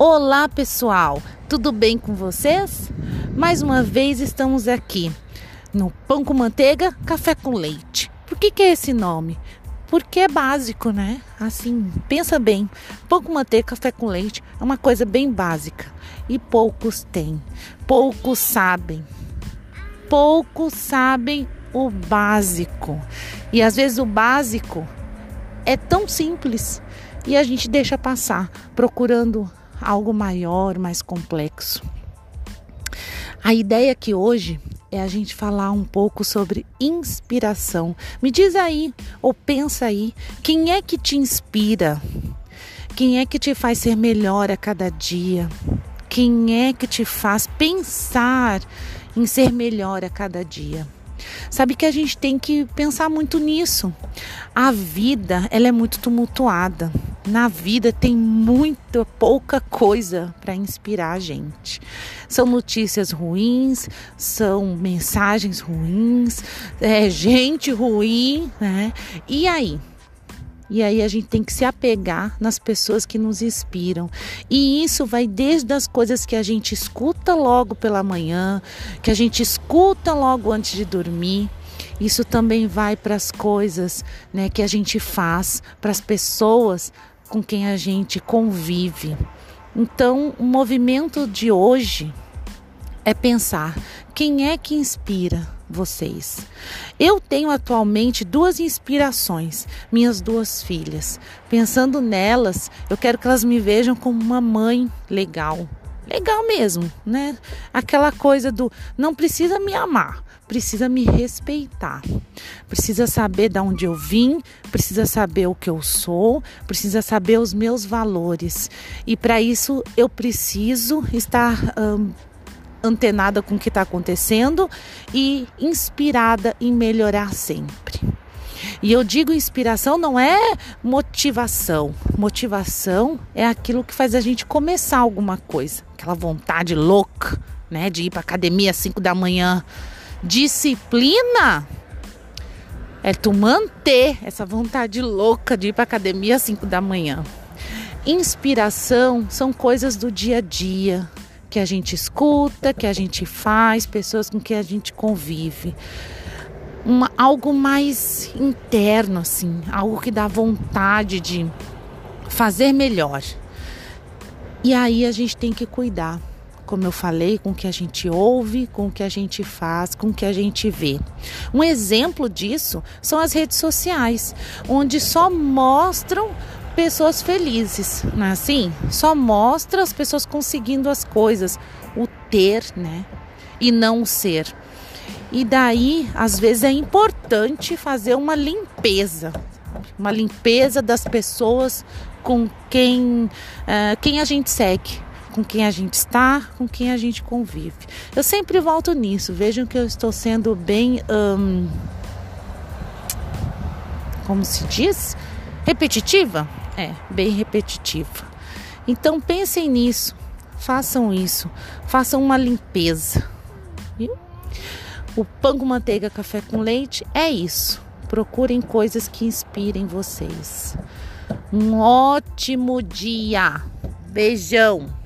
Olá, pessoal! Tudo bem com vocês? Mais uma vez estamos aqui no Pão com Manteiga, Café com Leite. Por que, que é esse nome? Porque é básico, né? Assim, pensa bem. Pão com manteiga, café com leite é uma coisa bem básica e poucos têm, poucos sabem. Poucos sabem o básico. E às vezes o básico é tão simples e a gente deixa passar, procurando algo maior, mais complexo. A ideia aqui hoje é a gente falar um pouco sobre inspiração. Me diz aí, ou pensa aí, quem é que te inspira? Quem é que te faz ser melhor a cada dia? Quem é que te faz pensar em ser melhor a cada dia? Sabe que a gente tem que pensar muito nisso. A vida, ela é muito tumultuada. Na vida tem muita pouca coisa para inspirar a gente. São notícias ruins, são mensagens ruins, é gente ruim, né? E aí? E aí a gente tem que se apegar nas pessoas que nos inspiram. E isso vai desde as coisas que a gente escuta logo pela manhã, que a gente escuta logo antes de dormir. Isso também vai para as coisas né, que a gente faz, para as pessoas com quem a gente convive. Então, o movimento de hoje é pensar quem é que inspira vocês. Eu tenho atualmente duas inspirações, minhas duas filhas. Pensando nelas, eu quero que elas me vejam como uma mãe legal. Legal mesmo, né? Aquela coisa do não precisa me amar, precisa me respeitar. Precisa saber de onde eu vim, precisa saber o que eu sou, precisa saber os meus valores. E para isso eu preciso estar hum, antenada com o que está acontecendo e inspirada em melhorar sempre. E eu digo inspiração não é motivação. Motivação é aquilo que faz a gente começar alguma coisa. Aquela vontade louca, né, de ir para academia às 5 da manhã. Disciplina é tu manter essa vontade louca de ir para academia às 5 da manhã. Inspiração são coisas do dia a dia, que a gente escuta, que a gente faz, pessoas com que a gente convive. Uma, algo mais interno, assim, algo que dá vontade de fazer melhor. E aí a gente tem que cuidar, como eu falei, com o que a gente ouve, com o que a gente faz, com o que a gente vê. Um exemplo disso são as redes sociais, onde só mostram pessoas felizes, não é assim? Só mostra as pessoas conseguindo as coisas, o ter, né? E não o ser. E daí, às vezes, é importante fazer uma limpeza, uma limpeza das pessoas com quem, uh, quem a gente segue, com quem a gente está, com quem a gente convive. Eu sempre volto nisso. Vejam que eu estou sendo bem. Como se diz? Repetitiva? É, bem repetitiva. Então pensem nisso, façam isso, façam uma limpeza. Viu? O pão com manteiga, café com leite é isso. Procurem coisas que inspirem vocês. Um ótimo dia. Beijão.